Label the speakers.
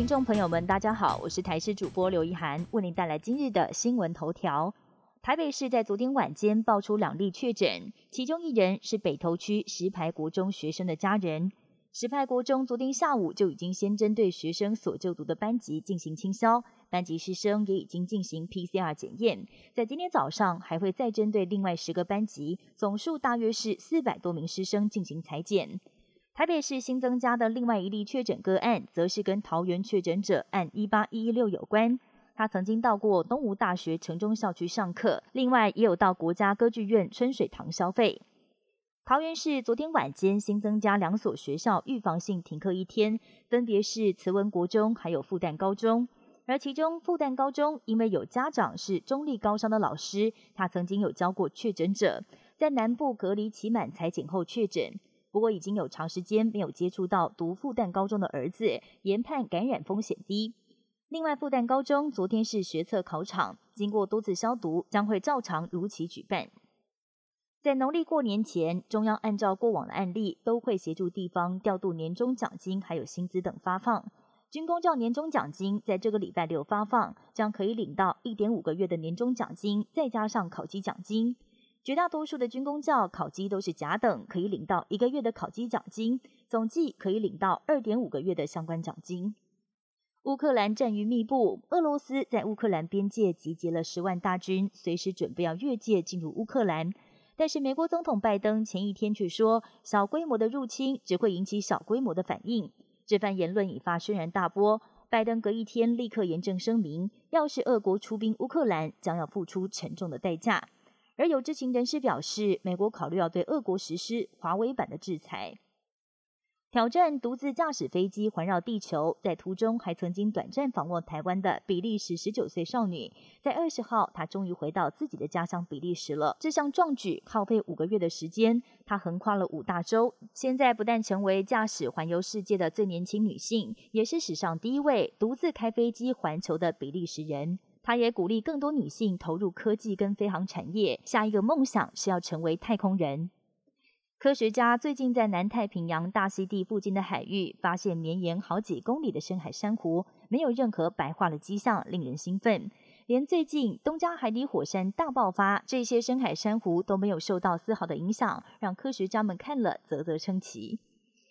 Speaker 1: 听众朋友们，大家好，我是台视主播刘一涵，为您带来今日的新闻头条。台北市在昨天晚间爆出两例确诊，其中一人是北投区石牌国中学生的家人。石牌国中昨天下午就已经先针对学生所就读的班级进行清消，班级师生也已经进行 PCR 检验，在今天早上还会再针对另外十个班级，总数大约是四百多名师生进行裁剪。台北市新增加的另外一例确诊个案，则是跟桃园确诊者按一八一一六有关。他曾经到过东吴大学城中校区上课，另外也有到国家歌剧院春水堂消费。桃园市昨天晚间新增加两所学校预防性停课一天，分别是慈文国中还有复旦高中。而其中复旦高中因为有家长是中立高商的老师，他曾经有教过确诊者，在南部隔离期满裁剪后确诊。不过已经有长时间没有接触到读复旦高中的儿子，研判感染风险低。另外，复旦高中昨天是学测考场，经过多次消毒，将会照常如期举办。在农历过年前，中央按照过往的案例，都会协助地方调度年终奖金还有薪资等发放。军工教年终奖金在这个礼拜六发放，将可以领到一点五个月的年终奖金，再加上考绩奖金。绝大多数的军工教考绩都是甲等，可以领到一个月的考绩奖金，总计可以领到二点五个月的相关奖金。乌克兰战于密布，俄罗斯在乌克兰边界集结了十万大军，随时准备要越界进入乌克兰。但是美国总统拜登前一天却说，小规模的入侵只会引起小规模的反应。这番言论引发轩然大波。拜登隔一天立刻严正声明，要是俄国出兵乌克兰，将要付出沉重的代价。而有知情人士表示，美国考虑要对俄国实施华为版的制裁。挑战独自驾驶飞机环绕地球，在途中还曾经短暂访问台湾的比利时十九岁少女，在二十号，她终于回到自己的家乡比利时了。这项壮举耗费五个月的时间，她横跨了五大洲，现在不但成为驾驶环游世界的最年轻女性，也是史上第一位独自开飞机环球的比利时人。他也鼓励更多女性投入科技跟飞航产业，下一个梦想是要成为太空人。科学家最近在南太平洋大溪地附近的海域发现绵延好几公里的深海珊瑚，没有任何白化的迹象，令人兴奋。连最近东加海底火山大爆发，这些深海珊瑚都没有受到丝毫的影响，让科学家们看了啧啧称奇。